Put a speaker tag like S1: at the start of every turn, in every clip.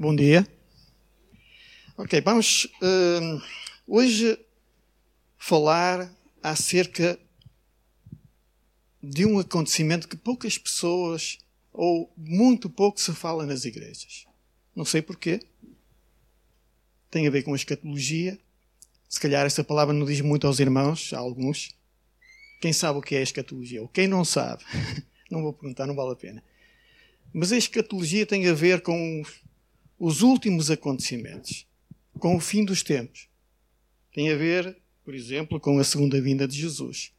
S1: Bom dia. Ok, vamos uh, hoje falar acerca de um acontecimento que poucas pessoas ou muito pouco se fala nas igrejas. Não sei porquê. Tem a ver com a escatologia. Se calhar essa palavra não diz muito aos irmãos, a alguns. Quem sabe o que é a escatologia? Ou quem não sabe? Não vou perguntar, não vale a pena. Mas a escatologia tem a ver com os últimos acontecimentos, com o fim dos tempos. Tem a ver, por exemplo, com a segunda vinda de Jesus.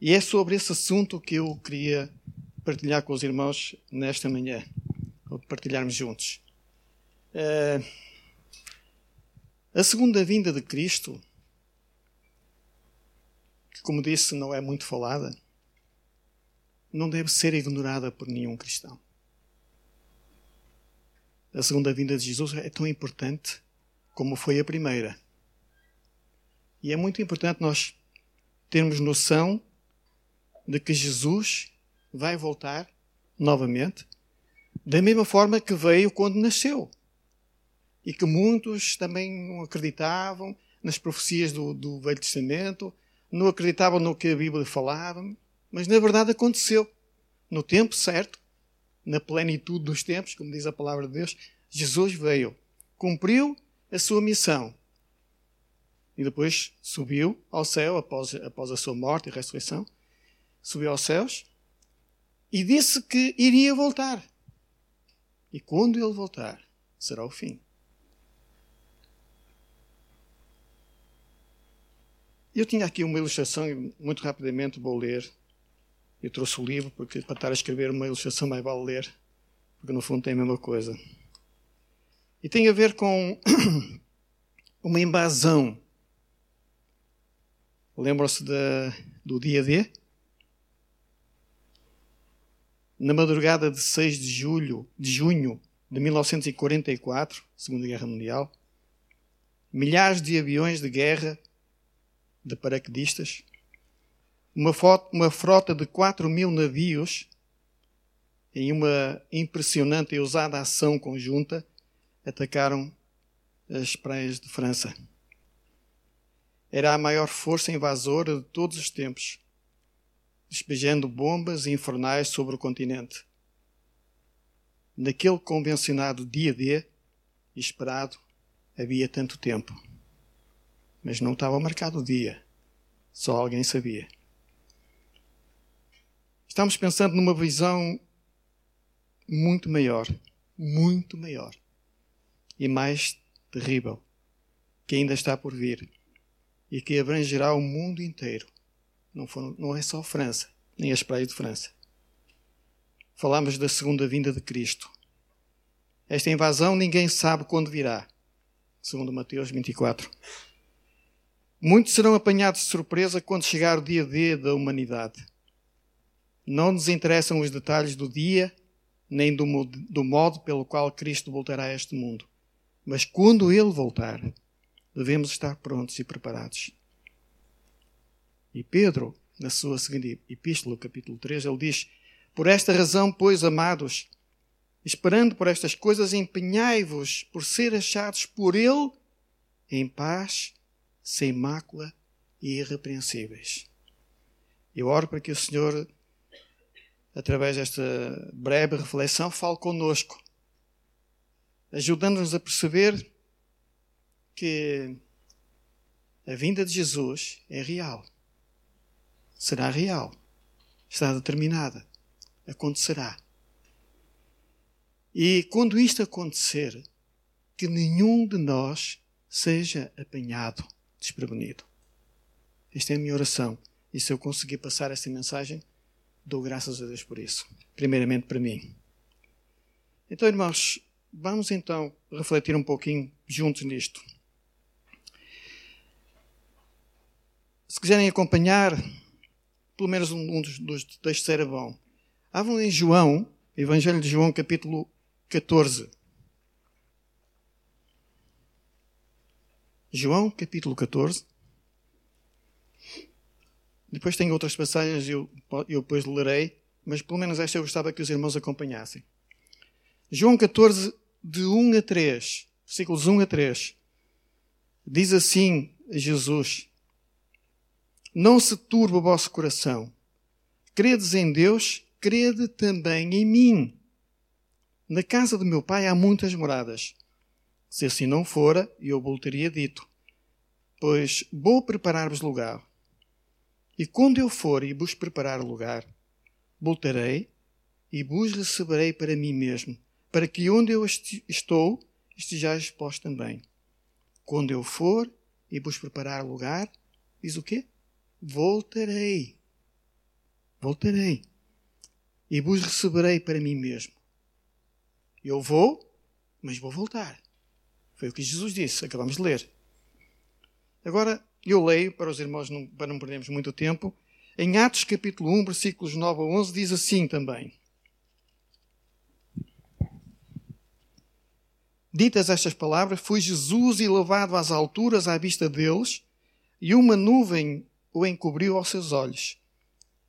S1: E é sobre esse assunto que eu queria partilhar com os irmãos nesta manhã, ou partilharmos juntos. Uh, a segunda vinda de Cristo, que, como disse, não é muito falada, não deve ser ignorada por nenhum cristão. A segunda vinda de Jesus é tão importante como foi a primeira. E é muito importante nós termos noção de que Jesus vai voltar novamente, da mesma forma que veio quando nasceu. E que muitos também não acreditavam nas profecias do, do Velho Testamento, não acreditavam no que a Bíblia falava, mas na verdade aconteceu. No tempo certo, na plenitude dos tempos, como diz a palavra de Deus, Jesus veio, cumpriu a sua missão e depois subiu ao céu após, após a sua morte e ressurreição. Subiu aos céus e disse que iria voltar. E quando ele voltar, será o fim. Eu tinha aqui uma ilustração muito rapidamente vou ler eu trouxe o livro porque para estar a escrever uma ilustração mais vale ler, porque no fundo tem a mesma coisa. E tem a ver com uma invasão. Lembram-se do dia D? Na madrugada de 6 de julho, de junho de 1944, Segunda Guerra Mundial, milhares de aviões de guerra de paraquedistas uma, uma frota de 4 mil navios, em uma impressionante e ousada ação conjunta, atacaram as praias de França. Era a maior força invasora de todos os tempos, despejando bombas infernais sobre o continente. Naquele convencionado dia D, esperado, havia tanto tempo. Mas não estava marcado o dia. Só alguém sabia. Estamos pensando numa visão muito maior, muito maior e mais terrível, que ainda está por vir e que abrangerá o mundo inteiro. Não, for, não é só França, nem as praias de França. Falamos da segunda vinda de Cristo. Esta invasão ninguém sabe quando virá, segundo Mateus 24. Muitos serão apanhados de surpresa quando chegar o dia D da humanidade. Não nos interessam os detalhes do dia, nem do, do modo pelo qual Cristo voltará a este mundo. Mas quando Ele voltar, devemos estar prontos e preparados. E Pedro, na sua segunda epístola, capítulo 3, ele diz: Por esta razão, pois, amados, esperando por estas coisas, empenhai-vos por ser achados por Ele em paz, sem mácula e irrepreensíveis. Eu oro para que o Senhor através desta breve reflexão, fale conosco, ajudando-nos a perceber que a vinda de Jesus é real. Será real. Está determinada. Acontecerá. E quando isto acontecer, que nenhum de nós seja apanhado desprevenido. Esta é a minha oração. E se eu conseguir passar esta mensagem, Dou graças a Deus por isso. Primeiramente para mim. Então, irmãos, vamos então refletir um pouquinho juntos nisto. Se quiserem acompanhar, pelo menos um, dos, dos textos era bom. Abram em João, Evangelho de João, capítulo 14. João, capítulo 14. Depois tem outras passagens, eu, eu depois lerei, mas pelo menos esta eu gostava que os irmãos acompanhassem. João 14, de 1 a 3, versículos 1 a 3, diz assim Jesus: Não se turbe o vosso coração. Credes em Deus, crede também em mim. Na casa do meu pai há muitas moradas. Se assim não fora, eu vos teria dito: Pois vou preparar-vos lugar. E quando eu for e vos preparar lugar, voltarei e vos receberei para mim mesmo, para que onde eu estou estejais vós também. Quando eu for e vos preparar lugar, diz o quê? Voltarei. Voltarei. E vos receberei para mim mesmo. Eu vou, mas vou voltar. Foi o que Jesus disse, acabamos de ler. Agora, eu leio para os irmãos, para não perdermos muito tempo. Em Atos capítulo 1, versículos 9 a 11, diz assim também. Ditas estas palavras, foi Jesus elevado às alturas à vista deles, e uma nuvem o encobriu aos seus olhos.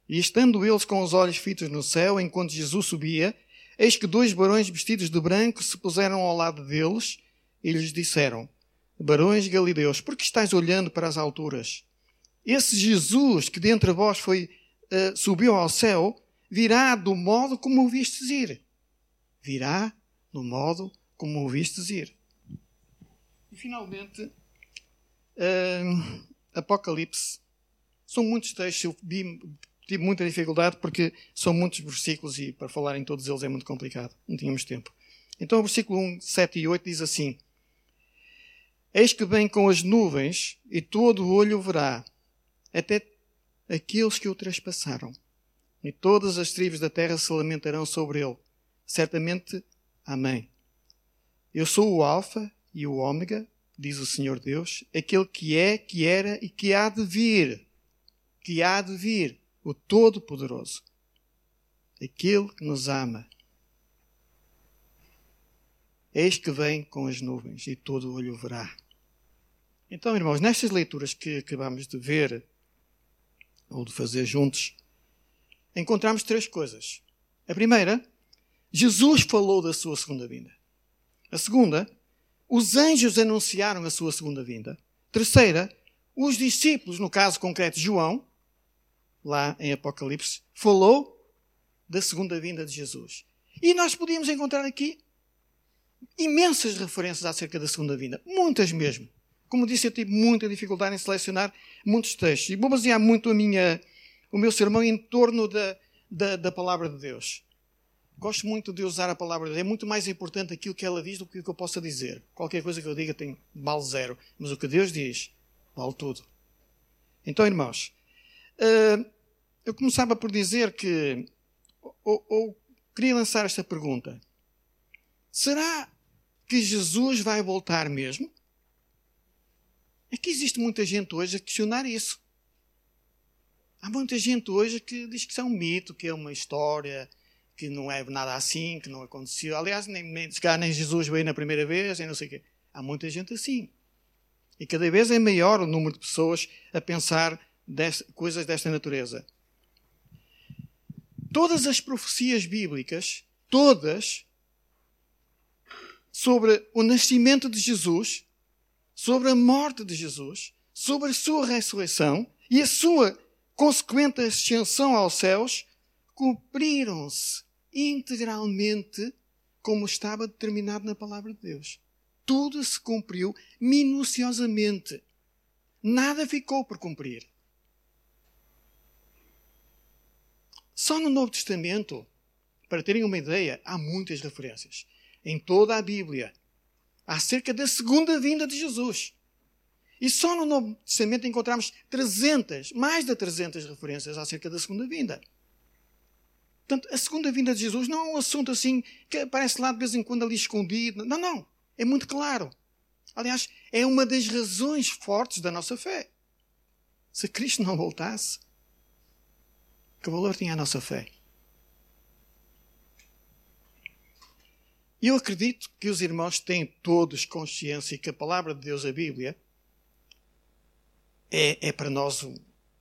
S1: E estando eles com os olhos fitos no céu, enquanto Jesus subia, eis que dois barões vestidos de branco se puseram ao lado deles e lhes disseram: Barões galileus, por que estáis olhando para as alturas? Esse Jesus que dentre vós foi, uh, subiu ao céu, virá do modo como o vistes ir. Virá no modo como ouvistes ir. E finalmente, uh, Apocalipse. São muitos textos, eu tive muita dificuldade porque são muitos versículos e para falar em todos eles é muito complicado. Não tínhamos tempo. Então, o versículo 1, 7 e 8 diz assim: Eis que vem com as nuvens e todo o olho verá, até aqueles que o trespassaram. E todas as tribos da terra se lamentarão sobre ele. Certamente, Amém. Eu sou o Alfa e o Ômega, diz o Senhor Deus, aquele que é, que era e que há de vir. Que há de vir, o Todo-Poderoso. Aquele que nos ama. Eis que vem com as nuvens e todo o olho verá. Então, irmãos, nestas leituras que acabamos de ver, ou de fazer juntos, encontramos três coisas. A primeira, Jesus falou da sua segunda vinda. A segunda, os anjos anunciaram a sua segunda vinda. Terceira, os discípulos, no caso concreto João, lá em Apocalipse, falou da segunda vinda de Jesus. E nós podíamos encontrar aqui imensas referências acerca da segunda vinda, muitas mesmo. Como disse, eu tive muita dificuldade em selecionar muitos textos e vou basear muito a minha, o meu sermão em torno da, da, da palavra de Deus. Gosto muito de usar a palavra de Deus. É muito mais importante aquilo que ela diz do que o que eu possa dizer. Qualquer coisa que eu diga tem vale zero. Mas o que Deus diz vale tudo. Então, irmãos, eh, eu começava por dizer que. Ou, ou queria lançar esta pergunta: Será que Jesus vai voltar mesmo? É que existe muita gente hoje a questionar isso. Há muita gente hoje que diz que isso é um mito, que é uma história, que não é nada assim, que não aconteceu. Aliás, nem, nem, se calhar nem Jesus veio na primeira vez, nem não sei o quê. Há muita gente assim. E cada vez é maior o número de pessoas a pensar desta, coisas desta natureza. Todas as profecias bíblicas, todas, sobre o nascimento de Jesus, sobre a morte de Jesus, sobre a sua ressurreição e a sua consequente ascensão aos céus, cumpriram-se integralmente como estava determinado na palavra de Deus. Tudo se cumpriu minuciosamente. Nada ficou por cumprir. Só no Novo Testamento, para terem uma ideia, há muitas referências. Em toda a Bíblia, acerca da segunda vinda de Jesus. E só no Novo Testamento encontramos 300, mais de 300 referências acerca da segunda vinda. Portanto, a segunda vinda de Jesus não é um assunto assim que aparece lá de vez em quando ali escondido. Não, não. É muito claro. Aliás, é uma das razões fortes da nossa fé. Se Cristo não voltasse, que valor tinha a nossa fé? Eu acredito que os irmãos têm todos consciência que a palavra de Deus, a Bíblia, é, é para nós o,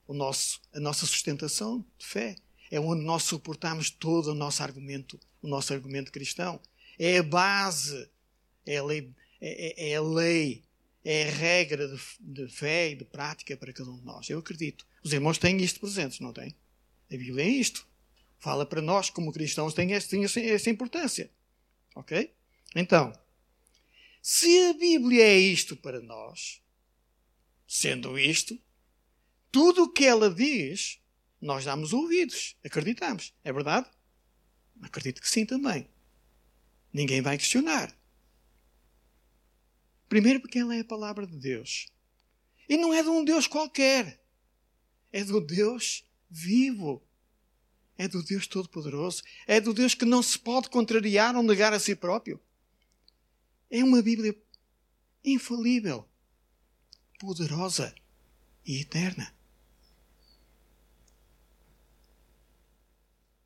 S1: o nosso, a nossa sustentação de fé é onde nós suportamos todo o nosso argumento, o nosso argumento cristão. É a base É a lei, é, é, é a lei, é a regra de, de, fé e de prática para cada um de nós. Eu acredito. Os irmãos têm isto presentes, não têm? A Bíblia é isto. Fala para nós, como cristãos, tem, tem essa importância. Ok? Então, se a Bíblia é isto para nós, sendo isto, tudo o que ela diz, nós damos ouvidos, acreditamos. É verdade? Acredito que sim também. Ninguém vai questionar. Primeiro, porque ela é a palavra de Deus. E não é de um Deus qualquer. É do Deus vivo. É do Deus Todo-Poderoso. É do Deus que não se pode contrariar ou negar a si próprio. É uma Bíblia infalível, poderosa e eterna.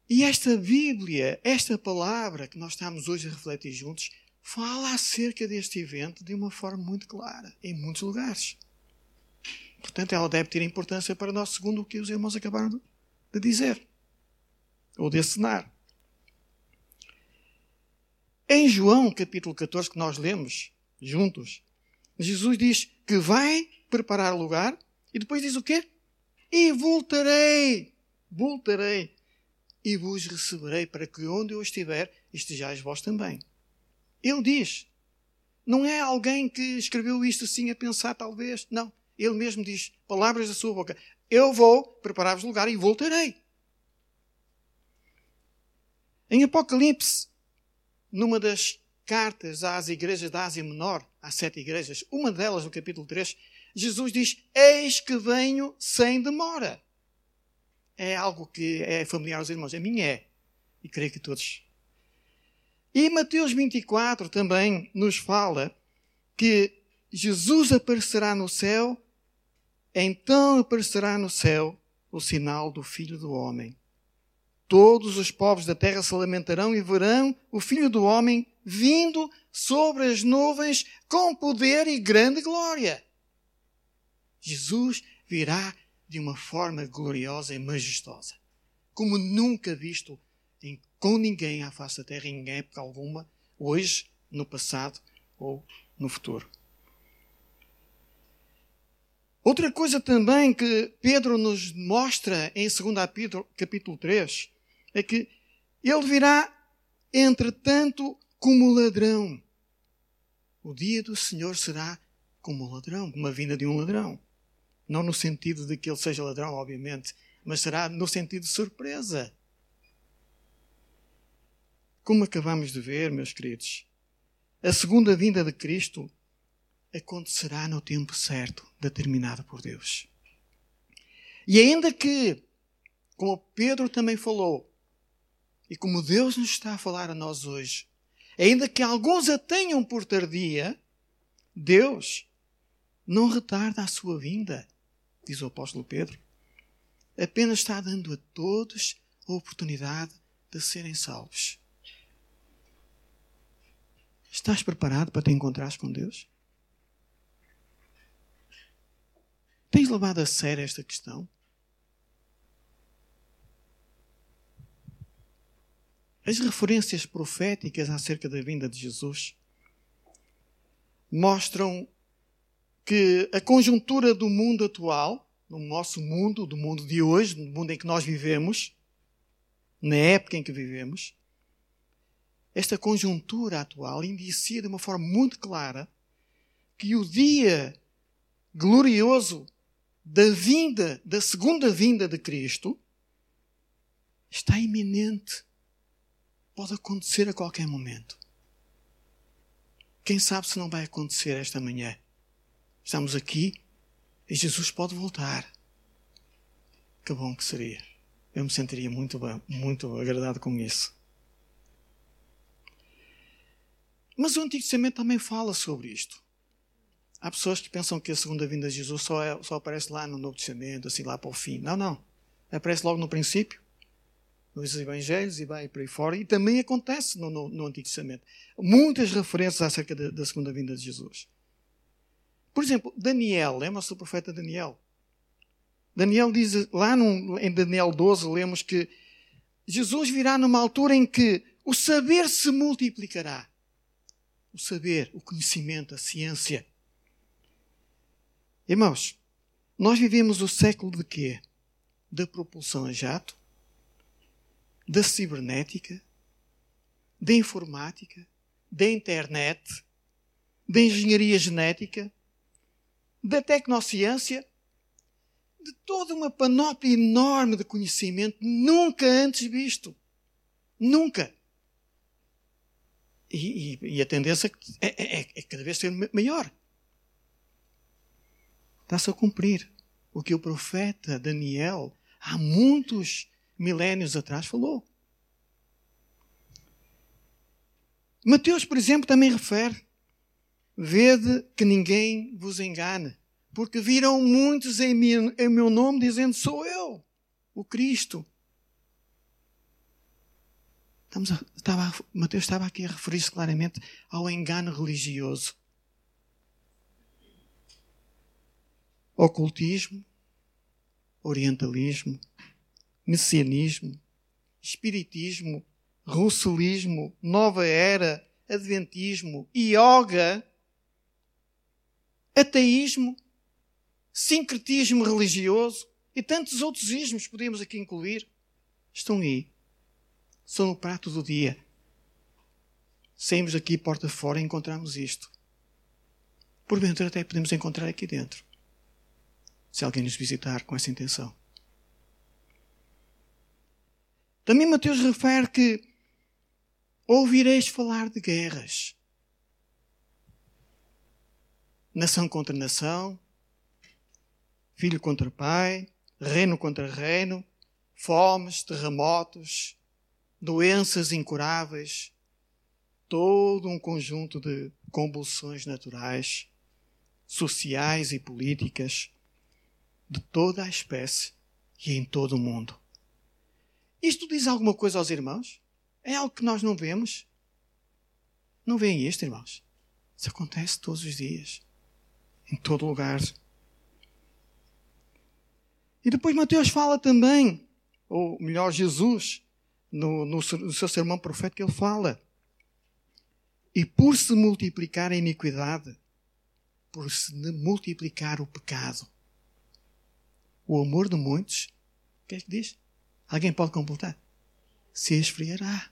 S1: E esta Bíblia, esta palavra que nós estamos hoje a refletir juntos, fala acerca deste evento de uma forma muito clara, em muitos lugares. Portanto, ela deve ter importância para nós, segundo o que os irmãos acabaram de dizer, ou de assinar. Em João, capítulo 14, que nós lemos juntos, Jesus diz que vai preparar lugar e depois diz o quê? E voltarei, voltarei e vos receberei para que onde eu estiver estejais vós também. Ele diz. Não é alguém que escreveu isto assim a pensar, talvez. Não. Ele mesmo diz, palavras da sua boca. Eu vou preparar-vos lugar e voltarei. Em Apocalipse, numa das cartas às igrejas da Ásia Menor, às sete igrejas, uma delas, no capítulo 3, Jesus diz: Eis que venho sem demora é algo que é familiar aos irmãos. A mim é. E creio que todos. E Mateus 24 também nos fala que Jesus aparecerá no céu, então aparecerá no céu o sinal do Filho do Homem. Todos os povos da terra se lamentarão e verão o Filho do Homem vindo sobre as nuvens com poder e grande glória. Jesus virá de uma forma gloriosa e majestosa, como nunca visto em, com ninguém à face da terra, em época alguma, hoje, no passado ou no futuro. Outra coisa também que Pedro nos mostra em 2 Pedro, capítulo 3 é que ele virá, entretanto, como ladrão. O dia do Senhor será como ladrão, como a vinda de um ladrão. Não no sentido de que ele seja ladrão, obviamente, mas será no sentido de surpresa. Como acabamos de ver, meus queridos, a segunda vinda de Cristo acontecerá no tempo certo, determinado por Deus. E ainda que, como Pedro também falou, e como Deus nos está a falar a nós hoje, ainda que alguns a tenham por tardia, Deus não retarda a sua vinda diz o apóstolo Pedro, apenas está dando a todos a oportunidade de serem salvos. Estás preparado para te encontrares com Deus? Tens levado a sério esta questão? As referências proféticas acerca da vinda de Jesus mostram que a conjuntura do mundo atual, no nosso mundo, do mundo de hoje, no mundo em que nós vivemos, na época em que vivemos, esta conjuntura atual indicia de uma forma muito clara que o dia glorioso da vinda, da segunda vinda de Cristo, está iminente. Pode acontecer a qualquer momento. Quem sabe se não vai acontecer esta manhã? Estamos aqui e Jesus pode voltar. Que bom que seria. Eu me sentiria muito bem, muito agradado com isso. Mas o Antigo Testamento também fala sobre isto. Há pessoas que pensam que a segunda vinda de Jesus só, é, só aparece lá no Novo Testamento, assim lá para o fim. Não, não. Aparece logo no princípio, nos Evangelhos e vai por aí fora. E também acontece no, no, no Antigo Testamento. Muitas referências acerca da, da segunda vinda de Jesus. Por exemplo, Daniel, lembra-se do profeta Daniel? Daniel diz, lá num, em Daniel 12, lemos que Jesus virá numa altura em que o saber se multiplicará. o saber, o conhecimento, a ciência. Irmãos, nós vivemos o século de quê? Da propulsão a jato, da cibernética, da informática, da internet, da engenharia genética, da tecnociência, de toda uma panóplia enorme de conhecimento nunca antes visto. Nunca. E, e, e a tendência é, é, é, cada vez ser maior. Está-se a cumprir o que o profeta Daniel, há muitos milénios atrás, falou. Mateus, por exemplo, também refere: Vede que ninguém vos engane, porque viram muitos em, em meu nome dizendo: Sou eu, o Cristo. Estamos a, estava, Mateus estava aqui a referir-se claramente ao engano religioso. Ocultismo, orientalismo, messianismo, espiritismo, russolismo, nova era, adventismo, yoga, ateísmo, sincretismo religioso e tantos outros ismos podemos aqui incluir, estão aí são no prato do dia. Saímos daqui porta fora e encontramos isto. Porventura até podemos encontrar aqui dentro. Se alguém nos visitar com essa intenção. Também Mateus refere que ouvireis falar de guerras. Nação contra nação, filho contra pai, reino contra reino, fomes, terremotos, doenças incuráveis, todo um conjunto de convulsões naturais, sociais e políticas, de toda a espécie e em todo o mundo. Isto diz alguma coisa aos irmãos? É algo que nós não vemos? Não veem isto, irmãos? Isso acontece todos os dias, em todo lugar. E depois Mateus fala também, ou melhor, Jesus, no, no, no seu sermão profético, ele fala. E por se multiplicar a iniquidade, por se multiplicar o pecado, o amor de muitos, o que é que diz? Alguém pode completar? Se esfriará.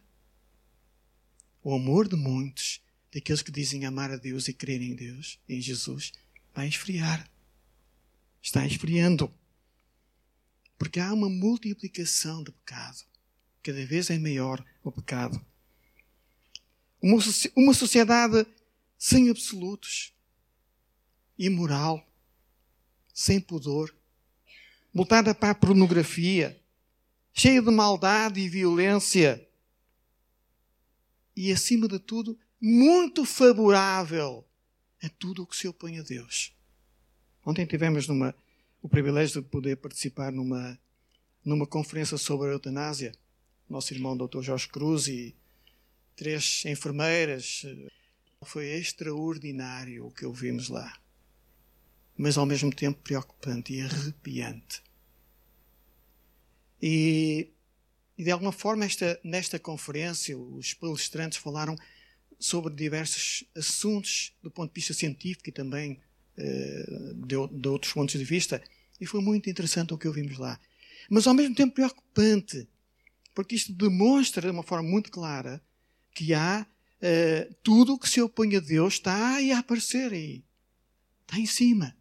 S1: O amor de muitos, daqueles que dizem amar a Deus e crer em Deus, em Jesus, vai esfriar. Está esfriando. Porque há uma multiplicação de pecado. Cada vez é maior o pecado. Uma, uma sociedade sem absolutos, imoral, sem pudor, voltada para a pornografia, cheia de maldade e violência. E, acima de tudo, muito favorável a tudo o que se opõe a Deus. Ontem tivemos numa, o privilégio de poder participar numa, numa conferência sobre a eutanásia nosso irmão Dr. Jorge Cruz e três enfermeiras. Foi extraordinário o que ouvimos lá. Mas ao mesmo tempo preocupante e arrepiante. E, e de alguma forma, esta, nesta conferência, os palestrantes falaram sobre diversos assuntos do ponto de vista científico e também uh, de, de outros pontos de vista. E foi muito interessante o que ouvimos lá. Mas ao mesmo tempo preocupante porque isto demonstra de uma forma muito clara que há uh, tudo o que se opõe a Deus está aí a aparecer aí. Está em cima.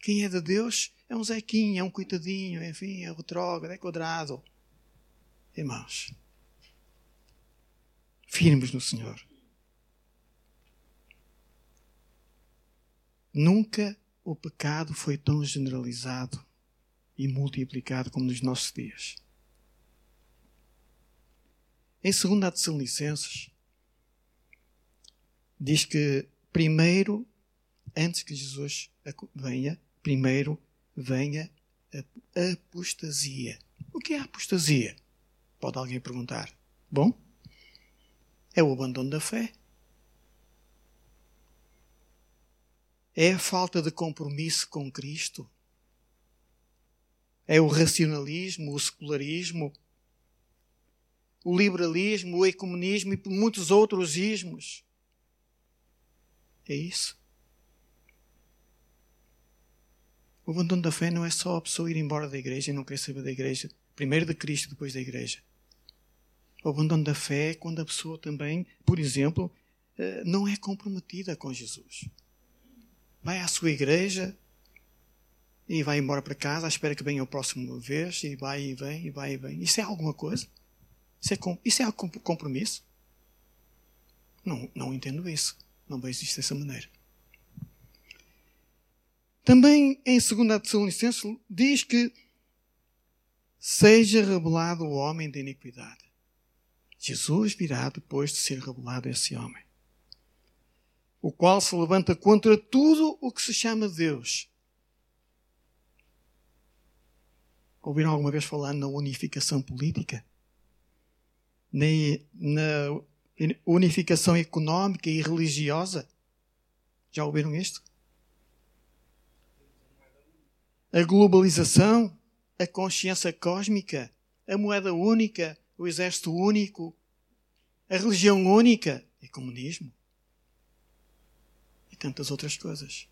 S1: Quem é de Deus é um Zequinho, é um coitadinho, enfim, é retrógrado, é quadrado. Irmãos, firmes no Senhor. Nunca o pecado foi tão generalizado e multiplicado como nos nossos dias. Em 2 Tessalonicenses, diz que primeiro, antes que Jesus venha, primeiro venha a apostasia. O que é a apostasia? Pode alguém perguntar. Bom, é o abandono da fé. É a falta de compromisso com Cristo. É o racionalismo, o secularismo, o liberalismo, o ecumenismo e muitos outros ismos. É isso. O abandono da fé não é só a pessoa ir embora da igreja e não querer saber da igreja, primeiro de Cristo, depois da igreja. O abandono da fé é quando a pessoa também, por exemplo, eh, não é comprometida com Jesus. Vai à sua igreja e vai embora para casa espera que venha o próximo vez e vai e vem e vai e vem. Isso é alguma coisa? Isso é, isso é compromisso? Não, não entendo isso. Não vejo isto dessa maneira. Também em 2 Tessalonicenses diz que seja revelado o homem da iniquidade. Jesus virá depois de ser revelado esse homem, o qual se levanta contra tudo o que se chama Deus. Ouviram alguma vez falar na unificação política? Nem na unificação económica e religiosa? Já ouviram isto? A globalização, a consciência cósmica, a moeda única, o exército único, a religião única e comunismo. E tantas outras coisas.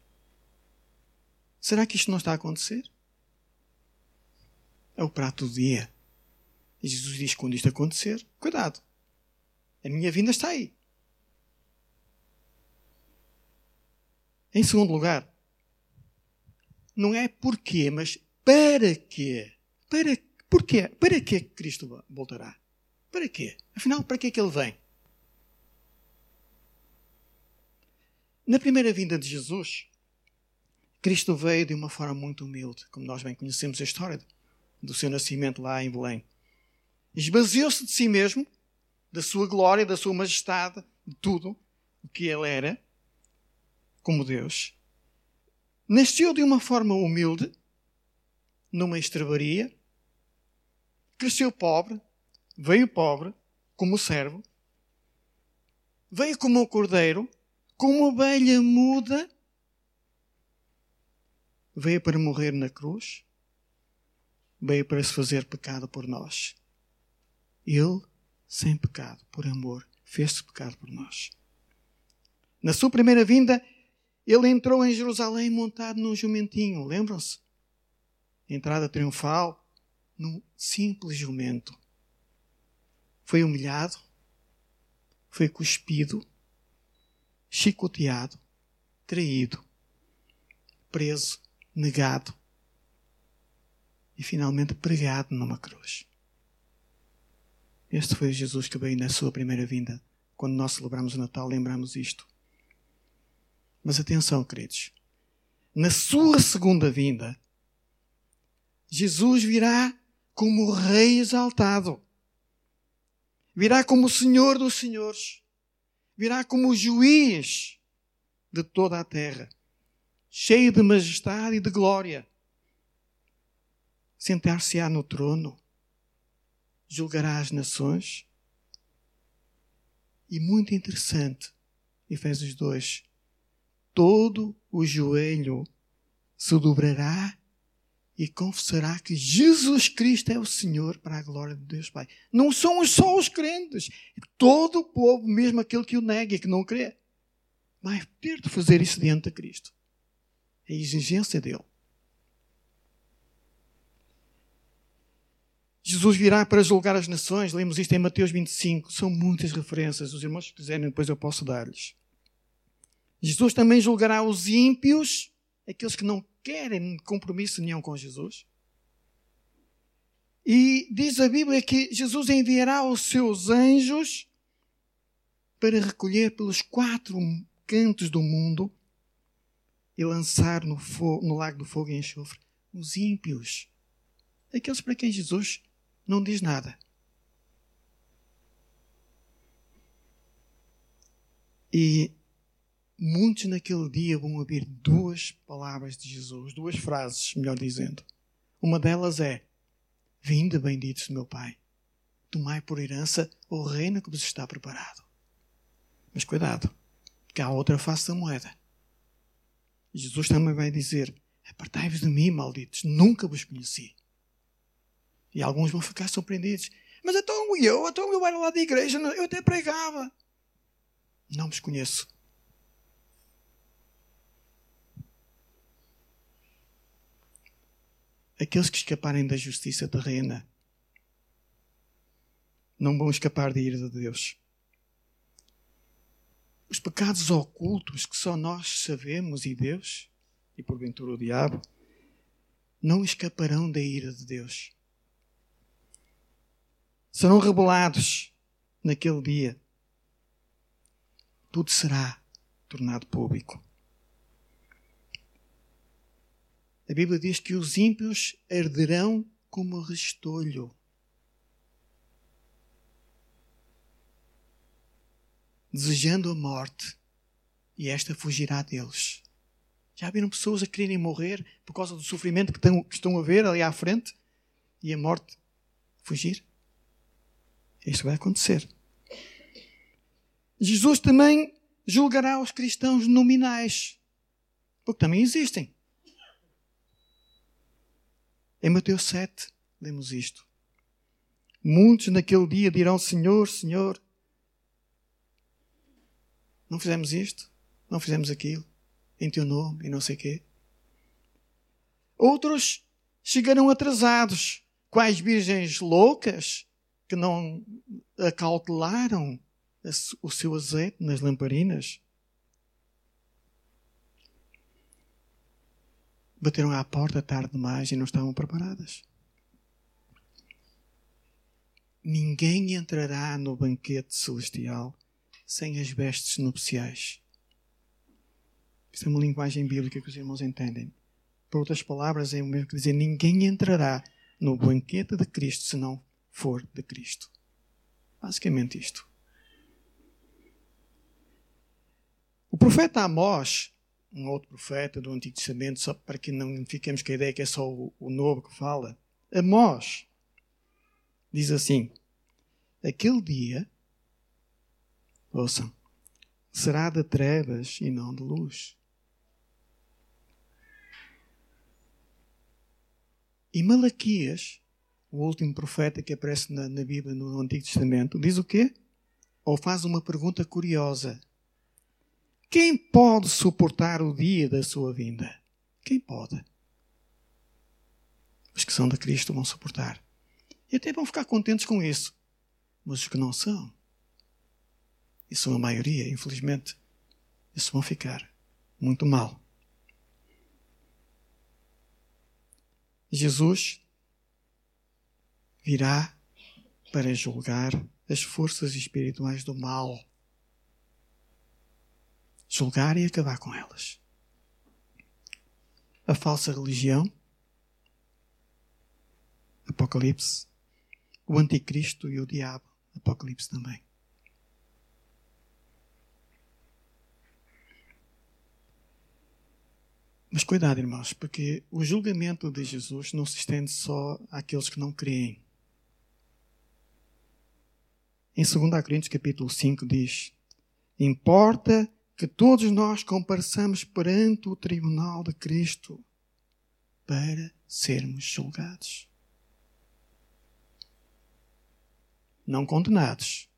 S1: Será que isto não está a acontecer? É o prato do dia. E Jesus diz: quando isto acontecer, cuidado. A minha vinda está aí. Em segundo lugar, não é porquê, mas para quê? Para, porquê? Para que Cristo voltará? Para quê? Afinal, para que é que ele vem? Na primeira vinda de Jesus, Cristo veio de uma forma muito humilde, como nós bem conhecemos a história do seu nascimento lá em Belém. Esvaziou-se de si mesmo, da sua glória, da sua majestade, de tudo o que ele era, como Deus, Nasceu de uma forma humilde, numa estrebaria, cresceu pobre, veio pobre, como servo, veio como um cordeiro, como uma ovelha muda, veio para morrer na cruz, veio para se fazer pecado por nós. Ele, sem pecado, por amor, fez-se pecado por nós. Na sua primeira vinda, ele entrou em Jerusalém montado num jumentinho, lembram-se? Entrada triunfal, num simples jumento. Foi humilhado, foi cuspido, chicoteado, traído, preso, negado e finalmente pregado numa cruz. Este foi Jesus que veio na sua primeira vinda. Quando nós celebramos o Natal, lembramos isto. Mas atenção, queridos. Na sua segunda vinda, Jesus virá como o Rei exaltado. Virá como o Senhor dos Senhores. Virá como o juiz de toda a terra, cheio de majestade e de glória. Sentar-se-á no trono, julgará as nações. E muito interessante, Efésios 2, todo o joelho se dobrará e confessará que Jesus Cristo é o Senhor para a glória de Deus Pai. Não são só os crentes, todo o povo, mesmo aquele que o nega e que não crê, vai ter de fazer isso diante de Cristo. É a exigência dele. Jesus virá para julgar as nações, lemos isto em Mateus 25, são muitas referências, os irmãos que quiserem depois eu posso dar-lhes. Jesus também julgará os ímpios, aqueles que não querem compromisso nenhum com Jesus. E diz a Bíblia que Jesus enviará os seus anjos para recolher pelos quatro cantos do mundo e lançar no, fogo, no lago do fogo e enxofre os ímpios, aqueles para quem Jesus não diz nada. E muitos naquele dia vão ouvir duas palavras de Jesus, duas frases, melhor dizendo. Uma delas é: Vinde, benditos do meu Pai, tomai por herança o reino que vos está preparado. Mas cuidado, que há outra face da moeda. Jesus também vai dizer: Apartai-vos de mim, malditos, nunca vos conheci. E alguns vão ficar surpreendidos. Mas então eu, então eu era lá da igreja, eu até pregava. Não vos conheço. Aqueles que escaparem da justiça terrena não vão escapar da ira de Deus. Os pecados ocultos que só nós sabemos e Deus, e porventura o diabo, não escaparão da ira de Deus. Serão revelados naquele dia. Tudo será tornado público. A Bíblia diz que os ímpios arderão como restolho. Desejando a morte, e esta fugirá deles. Já viram pessoas a quererem morrer por causa do sofrimento que estão, que estão a ver ali à frente e a morte fugir? Isto vai acontecer. Jesus também julgará os cristãos nominais, porque também existem. Em Mateus 7, lemos isto. Muitos naquele dia dirão: Senhor, Senhor, não fizemos isto, não fizemos aquilo em teu nome e não sei quê. Outros chegarão atrasados, quais virgens loucas que não acautelaram o seu azeite nas lamparinas. Bateram à porta tarde demais e não estavam preparadas. Ninguém entrará no banquete celestial sem as vestes nupciais. Isso é uma linguagem bíblica que os irmãos entendem. Por outras palavras, é o mesmo que dizer: ninguém entrará no banquete de Cristo se não for de Cristo. Basicamente isto. O profeta Amós, um outro profeta do Antigo Testamento, só para que não fiquemos com a ideia que é só o, o novo que fala, Amós diz assim: Aquele dia, ouçam, será de trevas e não de luz. E Malaquias, o último profeta que aparece na, na Bíblia no Antigo Testamento, diz o quê? Ou faz uma pergunta curiosa. Quem pode suportar o dia da sua vinda? Quem pode? Os que são de Cristo vão suportar. E até vão ficar contentes com isso. Mas os que não são, e são a maioria, infelizmente, isso vão ficar muito mal. Jesus virá para julgar as forças espirituais do mal. Julgar e acabar com elas. A falsa religião, Apocalipse, o anticristo e o diabo, Apocalipse também. Mas cuidado, irmãos, porque o julgamento de Jesus não se estende só àqueles que não creem. Em 2 Coríntios capítulo 5 diz: Importa que todos nós compareçamos perante o tribunal de Cristo para sermos julgados. Não condenados.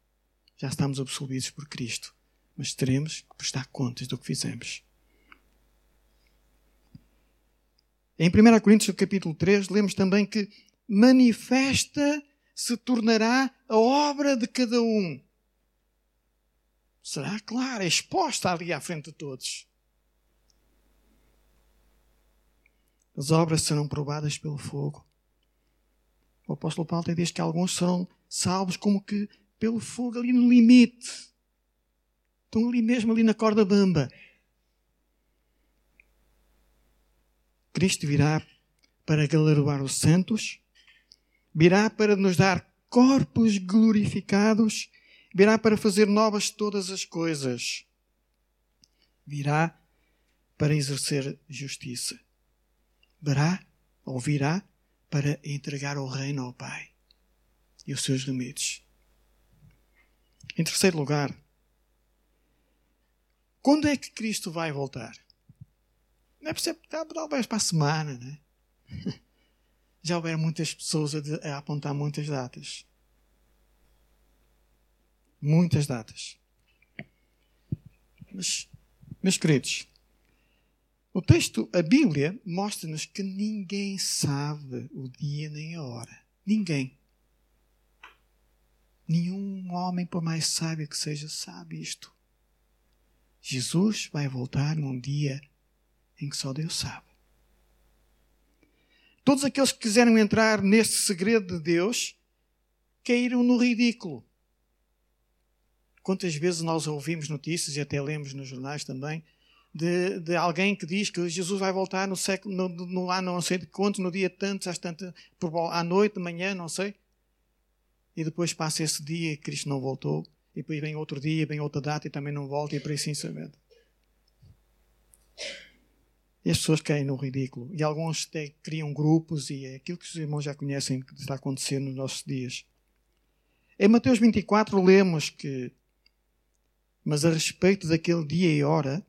S1: Já estamos absolvidos por Cristo, mas teremos que prestar contas do que fizemos. Em 1 Coríntios capítulo 3, lemos também que manifesta se tornará a obra de cada um. Será clara, exposta ali à frente de todos. As obras serão provadas pelo fogo. O apóstolo Paulo diz que alguns serão salvos como que pelo fogo ali no limite. Estão ali mesmo, ali na corda bamba. Cristo virá para galardoar os santos, virá para nos dar corpos glorificados, virá para fazer novas todas as coisas, virá para exercer justiça, virá ou virá para entregar o reino ao Pai e os seus remédios. Em terceiro lugar, quando é que Cristo vai voltar? Não é preciso talvez para a semana, né? Já houveram muitas pessoas a apontar muitas datas. Muitas datas. Mas, meus queridos, o texto, a Bíblia, mostra-nos que ninguém sabe o dia nem a hora. Ninguém. Nenhum homem, por mais sábio que seja, sabe isto. Jesus vai voltar num dia em que só Deus sabe. Todos aqueles que quiseram entrar neste segredo de Deus caíram no ridículo. Quantas vezes nós ouvimos notícias e até lemos nos jornais também de, de alguém que diz que Jesus vai voltar no século, no, no ano não sei de quantos, no dia tanto, às tantas, à noite, de manhã, não sei. E depois passa esse dia e Cristo não voltou. E depois vem outro dia, vem outra data e também não volta, e por assim sabendo. E as pessoas caem no ridículo. E alguns até criam grupos, e é aquilo que os irmãos já conhecem que está acontecendo nos nossos dias. Em Mateus 24 lemos que, mas a respeito daquele dia e hora,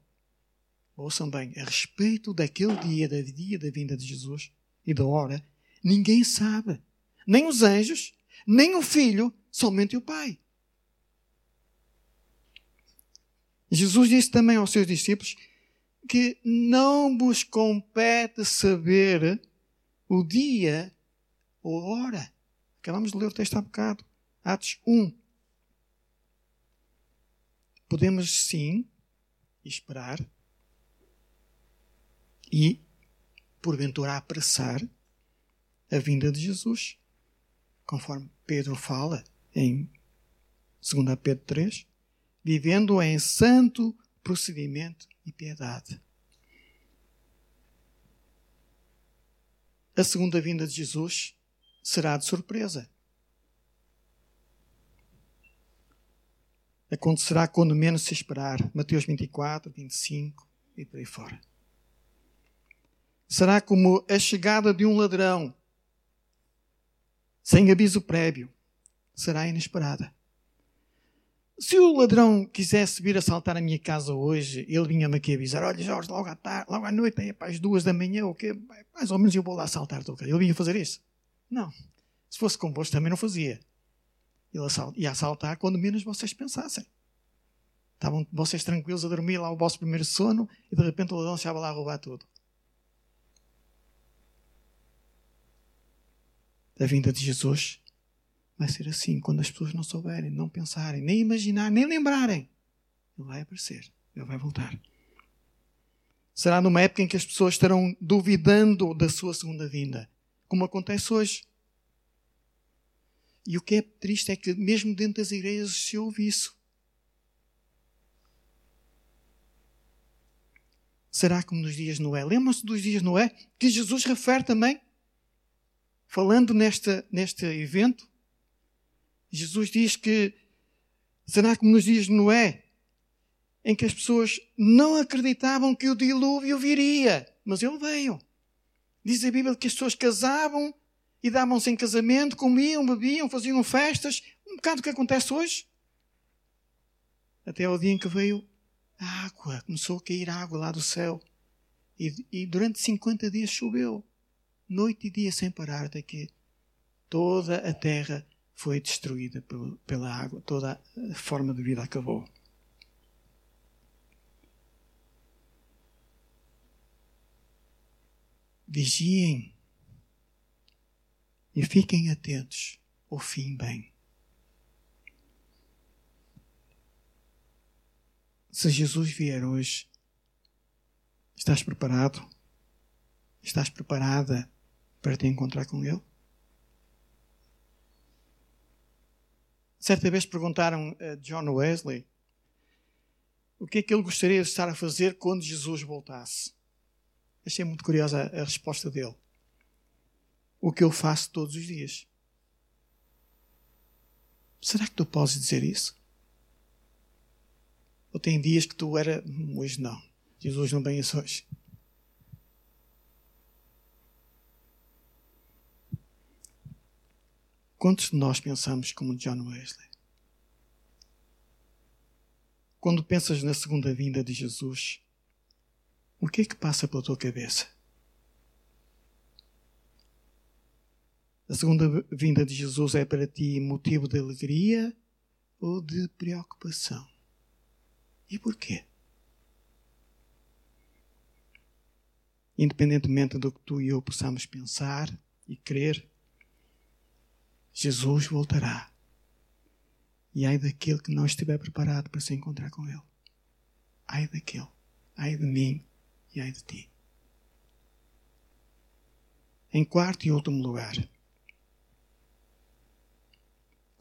S1: ouçam bem, a respeito daquele dia, da dia da vinda de Jesus e da hora, ninguém sabe. Nem os anjos, nem o filho, somente o Pai. Jesus disse também aos seus discípulos que não vos compete saber o dia ou a hora. Acabamos de ler o texto há bocado. Atos 1. Podemos sim esperar e, porventura, apressar a vinda de Jesus, conforme Pedro fala em 2 Pedro 3, vivendo em santo procedimento e piedade. A segunda vinda de Jesus será de surpresa. Acontecerá quando menos se esperar. Mateus 24, 25 e por aí fora. Será como a chegada de um ladrão, sem aviso prévio. Será inesperada. Se o ladrão quisesse vir assaltar a minha casa hoje, ele vinha-me aqui avisar: Olha, Jorge, logo à, tarde, logo à noite, aí, para as duas da manhã, o quê? Mais ou menos eu vou lá assaltar. Ele vinha fazer isso? Não. Se fosse composto, também não fazia. Ia assaltar quando menos vocês pensassem. Estavam vocês tranquilos a dormir lá o vosso primeiro sono e de repente o ladrão estava lá a roubar tudo. A vinda de Jesus vai ser assim quando as pessoas não souberem, não pensarem, nem imaginar, nem lembrarem. Ele vai aparecer, ele vai voltar. Será numa época em que as pessoas estarão duvidando da sua segunda vinda, como acontece hoje. E o que é triste é que, mesmo dentro das igrejas, se ouve isso. Será como nos dias de Noé? Lembram-se dos dias de Noé? Que Jesus refere também, falando nesta, neste evento. Jesus diz que será como nos dias de Noé, em que as pessoas não acreditavam que o dilúvio viria, mas ele veio. Diz a Bíblia que as pessoas casavam e davam-se em casamento, comiam, bebiam, faziam festas, um bocado o que acontece hoje. Até o dia em que veio a água, começou a cair água lá do céu. E, e durante 50 dias choveu, noite e dia sem parar, até que toda a terra foi destruída pela água, toda a forma de vida acabou. Vigiem e fiquem atentos. O fim bem. Se Jesus vier hoje, estás preparado? Estás preparada para te encontrar com Ele? Certa vez perguntaram a John Wesley o que é que ele gostaria de estar a fazer quando Jesus voltasse. Achei muito curiosa a resposta dele o que eu faço todos os dias. Será que tu podes dizer isso? Ou tem dias que tu era. Hum, hoje não. Jesus não vem hoje. Quantos de nós pensamos como John Wesley? Quando pensas na segunda vinda de Jesus, o que é que passa pela tua cabeça? A segunda vinda de Jesus é para ti motivo de alegria ou de preocupação. E porquê? Independentemente do que tu e eu possamos pensar e crer, Jesus voltará. E ai daquele que não estiver preparado para se encontrar com Ele. Ai daquele. Ai de mim e ai de ti. Em quarto e último lugar,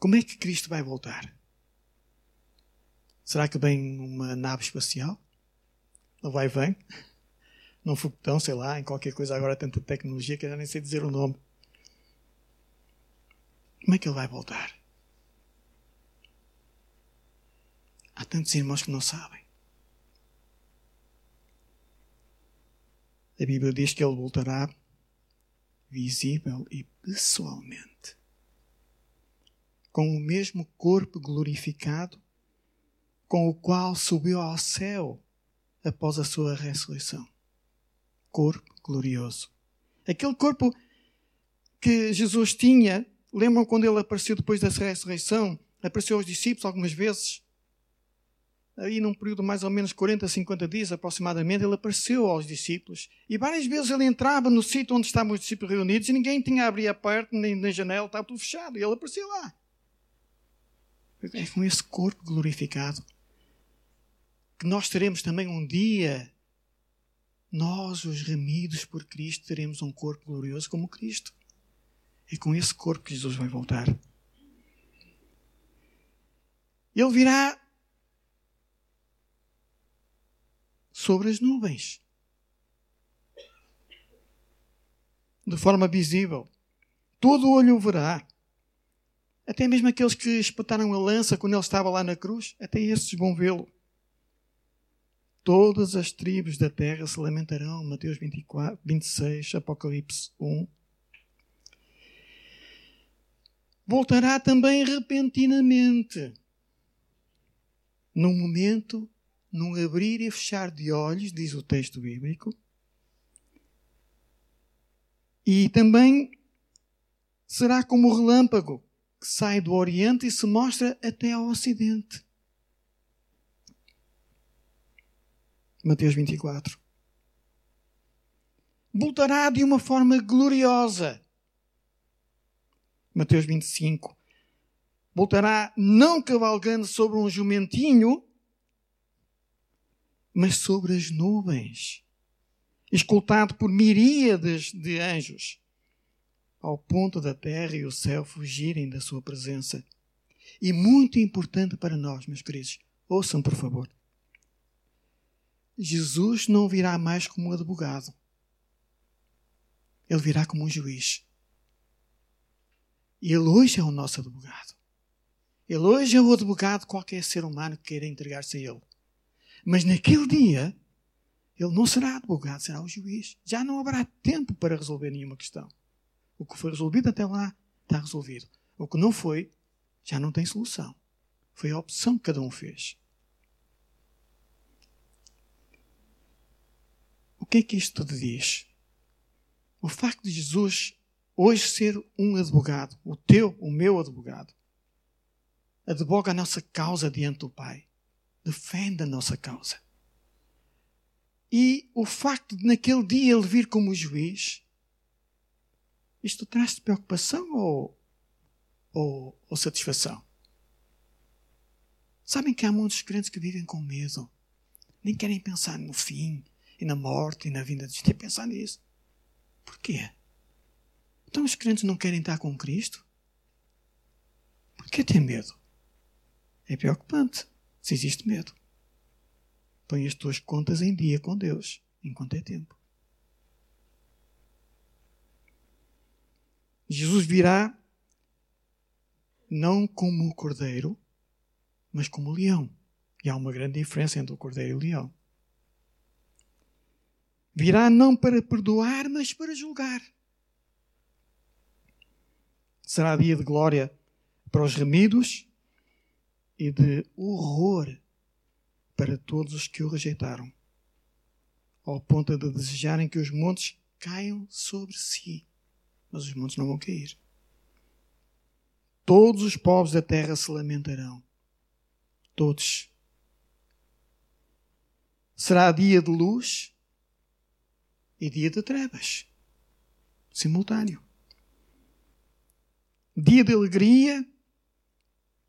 S1: como é que Cristo vai voltar? Será que vem numa nave espacial? Não vai vem? Num foguetão, sei lá, em qualquer coisa agora tanta tecnologia que eu já nem sei dizer o nome. Como é que ele vai voltar? Há tantos irmãos que não sabem. A Bíblia diz que ele voltará visível e pessoalmente, com o mesmo corpo glorificado com o qual subiu ao céu após a sua ressurreição. Corpo glorioso. Aquele corpo que Jesus tinha, lembram quando ele apareceu depois da ressurreição? Apareceu aos discípulos algumas vezes. Aí num período mais ou menos 40, 50 dias aproximadamente, ele apareceu aos discípulos. E várias vezes ele entrava no sítio onde estavam os discípulos reunidos e ninguém tinha a abrir a porta, nem na janela, estava tudo fechado. E ele apareceu lá. É com esse corpo glorificado que nós teremos também um dia, nós, os remidos por Cristo, teremos um corpo glorioso como Cristo. É com esse corpo que Jesus vai voltar. Ele virá sobre as nuvens. De forma visível. Todo olho o verá. Até mesmo aqueles que espetaram a lança quando ele estava lá na cruz, até esses vão vê-lo. Todas as tribos da terra se lamentarão. Mateus 24, 26, Apocalipse 1. Voltará também repentinamente. Num momento, num abrir e fechar de olhos, diz o texto bíblico. E também será como relâmpago que sai do Oriente e se mostra até ao Ocidente. Mateus 24. Voltará de uma forma gloriosa. Mateus 25. Voltará não cavalgando sobre um jumentinho, mas sobre as nuvens, escoltado por miríades de anjos, ao ponto da terra e o céu fugirem da sua presença. E muito importante para nós, meus queridos, ouçam por favor. Jesus não virá mais como um advogado. Ele virá como um juiz. E ele hoje é o nosso advogado. Ele hoje é o advogado de qualquer ser humano que queira entregar-se a ele. Mas naquele dia, ele não será advogado, será o juiz. Já não haverá tempo para resolver nenhuma questão. O que foi resolvido até lá está resolvido. O que não foi, já não tem solução. Foi a opção que cada um fez. O que é que isto tudo diz? O facto de Jesus hoje ser um advogado, o teu, o meu advogado, advoga a nossa causa diante do Pai, defende a nossa causa. E o facto de naquele dia ele vir como juiz, isto traz-te preocupação ou, ou, ou satisfação? Sabem que há muitos crentes que vivem com medo, nem querem pensar no fim, e na morte e na vinda de Jesus. Tem que pensar nisso. Porquê? Então os crentes não querem estar com Cristo? Por que ter medo? É preocupante se existe medo. Põe as tuas contas em dia com Deus, enquanto é tempo. Jesus virá não como o cordeiro, mas como o leão. E há uma grande diferença entre o cordeiro e o leão. Virá não para perdoar, mas para julgar. Será dia de glória para os remidos e de horror para todos os que o rejeitaram, ao ponto de desejarem que os montes caiam sobre si. Mas os montes não vão cair. Todos os povos da terra se lamentarão. todos. Será dia de luz e dia de trevas, simultâneo. Dia de alegria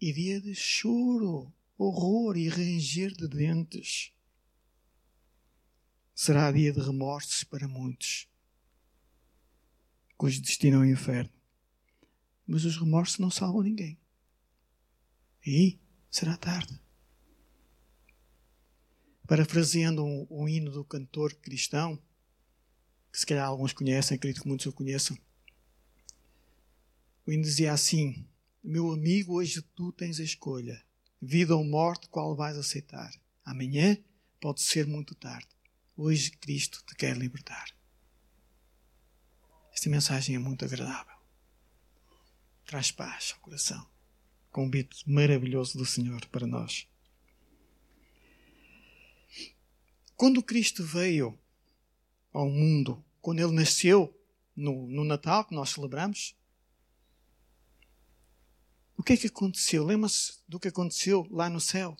S1: e dia de choro, horror e ranger de dentes. Será dia de remorsos para muitos, cujo destino é o inferno. Mas os remorsos não salvam ninguém. E será tarde. Parafraseando um, um hino do cantor cristão, que se calhar alguns conhecem, acredito que muitos o conheçam. O hino dizia assim: Meu amigo, hoje tu tens a escolha. Vida ou morte, qual vais aceitar? Amanhã pode ser muito tarde. Hoje Cristo te quer libertar. Esta mensagem é muito agradável. Traz paz ao coração. Convite maravilhoso do Senhor para nós. Quando Cristo veio ao mundo, quando ele nasceu no, no Natal que nós celebramos, o que é que aconteceu? Lembra-se do que aconteceu lá no céu?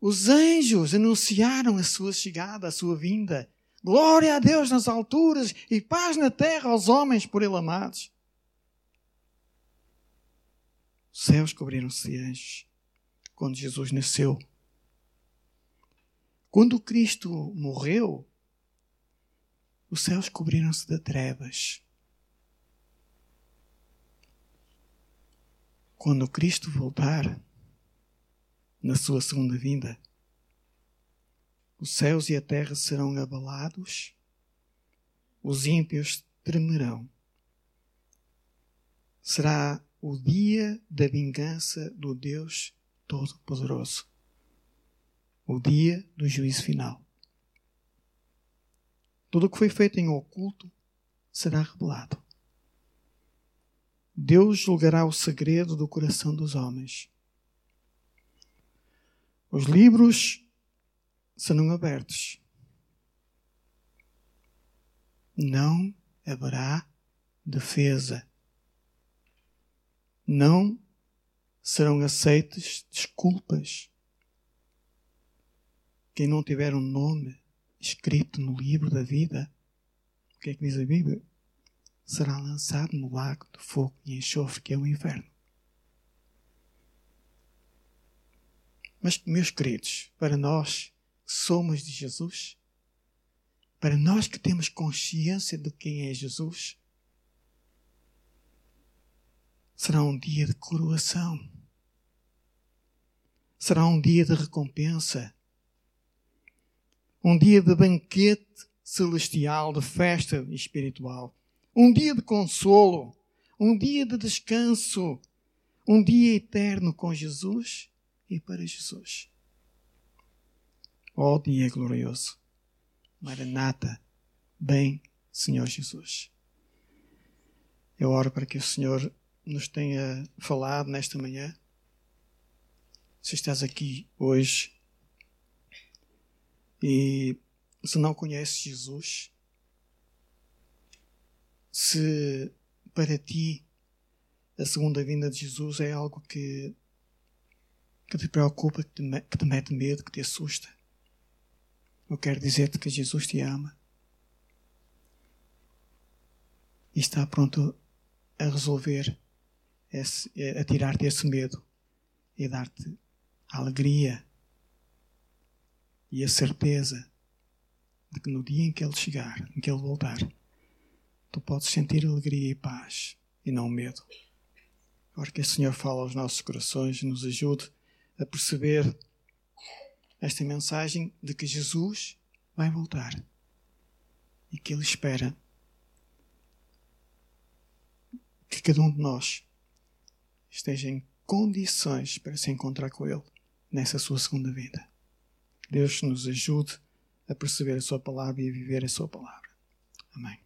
S1: Os anjos anunciaram a sua chegada, a sua vinda. Glória a Deus nas alturas e paz na terra aos homens por ele amados. Os céus cobriram-se anjos quando Jesus nasceu. Quando Cristo morreu, os céus cobriram-se de trevas. Quando Cristo voltar, na sua segunda vinda, os céus e a terra serão abalados, os ímpios tremerão. Será o dia da vingança do Deus Todo-Poderoso, o dia do juízo final. Tudo o que foi feito em oculto será revelado. Deus julgará o segredo do coração dos homens. Os livros serão abertos. Não haverá defesa. Não serão aceitas desculpas. Quem não tiver um nome escrito no livro da vida, o que é que diz a Bíblia? será lançado no lago de fogo e enxofre, que é o inferno. Mas, meus queridos, para nós somos de Jesus, para nós que temos consciência de quem é Jesus, será um dia de coroação. Será um dia de recompensa. Um dia de banquete celestial, de festa espiritual um dia de consolo, um dia de descanso, um dia eterno com Jesus e para Jesus. Ó oh, dia glorioso. Maranata, bem, Senhor Jesus. Eu oro para que o Senhor nos tenha falado nesta manhã. Se estás aqui hoje e se não conheces Jesus, se para ti a segunda vinda de Jesus é algo que, que te preocupa, que te, que te mete medo, que te assusta, eu quero dizer-te que Jesus te ama e está pronto a resolver, esse, a tirar-te esse medo e dar-te a alegria e a certeza de que no dia em que Ele chegar, em que Ele voltar, tu podes sentir alegria e paz e não medo. Agora que o Senhor fala aos nossos corações nos ajude a perceber esta mensagem de que Jesus vai voltar e que Ele espera que cada um de nós esteja em condições para se encontrar com Ele nessa sua segunda vida. Deus nos ajude a perceber a Sua palavra e a viver a Sua palavra. Amém.